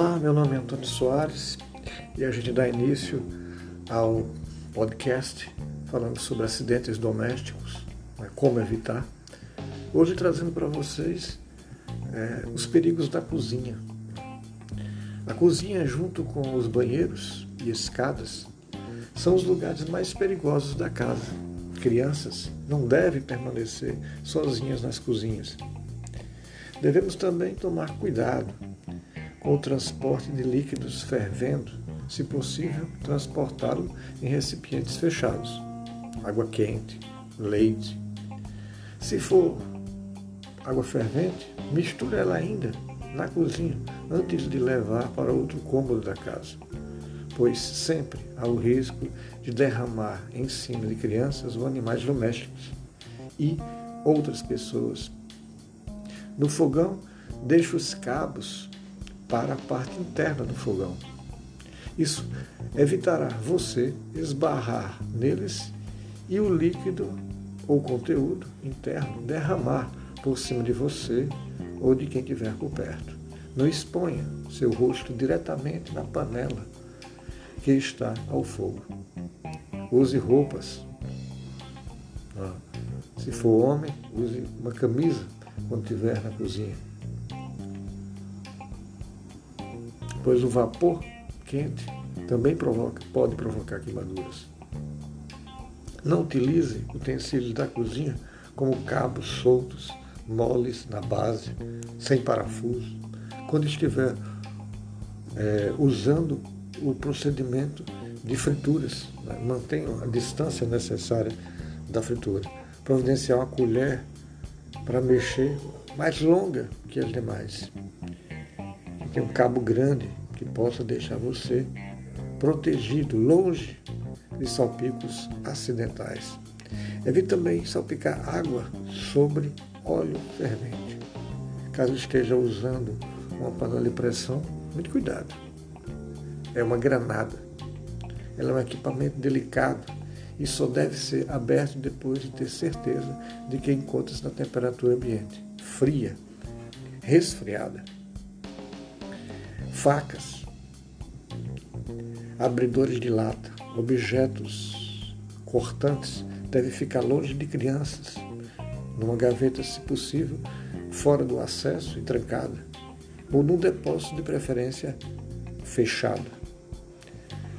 Olá, meu nome é Antônio Soares e a gente dá início ao podcast falando sobre acidentes domésticos, né, como evitar. Hoje trazendo para vocês é, os perigos da cozinha. A cozinha, junto com os banheiros e escadas, são os lugares mais perigosos da casa. Crianças não devem permanecer sozinhas nas cozinhas. Devemos também tomar cuidado com o transporte de líquidos fervendo, se possível, transportá-lo em recipientes fechados, água quente, leite. Se for água fervente, misture ela ainda na cozinha antes de levar para outro cômodo da casa, pois sempre há o risco de derramar em cima de crianças ou animais domésticos e outras pessoas. No fogão, deixe os cabos para a parte interna do fogão. Isso evitará você esbarrar neles e o líquido ou conteúdo interno derramar por cima de você ou de quem estiver por perto. Não exponha seu rosto diretamente na panela que está ao fogo. Use roupas. Ah, se for homem, use uma camisa quando estiver na cozinha. Pois o vapor quente também provoca, pode provocar queimaduras. Não utilize utensílios da cozinha como cabos soltos, moles na base, sem parafuso. Quando estiver é, usando o procedimento de frituras, né? mantenha a distância necessária da fritura. Providenciar uma colher para mexer mais longa que as demais tem um cabo grande que possa deixar você protegido, longe de salpicos acidentais. Evite também salpicar água sobre óleo fervente. Caso esteja usando uma panela de pressão, muito cuidado. É uma granada. Ela é um equipamento delicado e só deve ser aberto depois de ter certeza de que encontra-se na temperatura ambiente, fria, resfriada facas, abridores de lata, objetos cortantes devem ficar longe de crianças, numa gaveta, se possível, fora do acesso e trancada, ou num depósito de preferência fechado.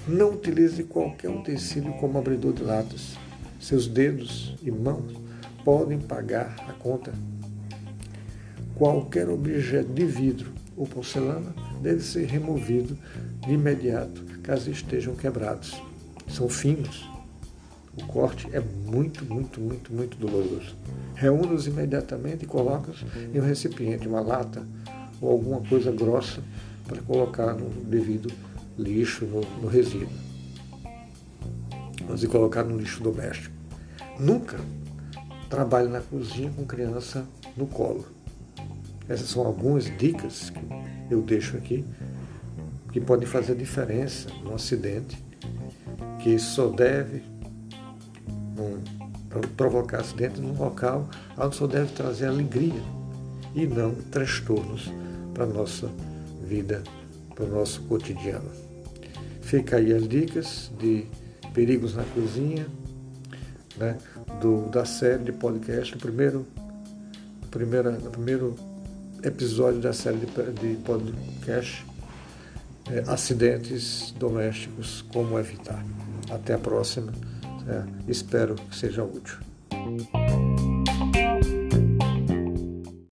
Não utilize qualquer utensílio como abridor de latas. Seus dedos e mãos podem pagar a conta. Qualquer objeto de vidro ou porcelana deve ser removido de imediato caso estejam quebrados. São finos. O corte é muito, muito, muito, muito doloroso. Reúna-os imediatamente e coloca-os em um recipiente, uma lata ou alguma coisa grossa para colocar no devido lixo, no, no resíduo. Mas e colocar no lixo doméstico. Nunca trabalhe na cozinha com criança no colo. Essas são algumas dicas que eu deixo aqui, que podem fazer diferença no acidente, que só deve um, provocar acidente num local onde só deve trazer alegria e não transtornos para a nossa vida, para o nosso cotidiano. Fica aí as dicas de perigos na cozinha, né, do, da série de podcast, o primeiro, primeira, primeiro episódio da série de, de podcast é, Acidentes Domésticos, Como Evitar. Até a próxima. É, espero que seja útil.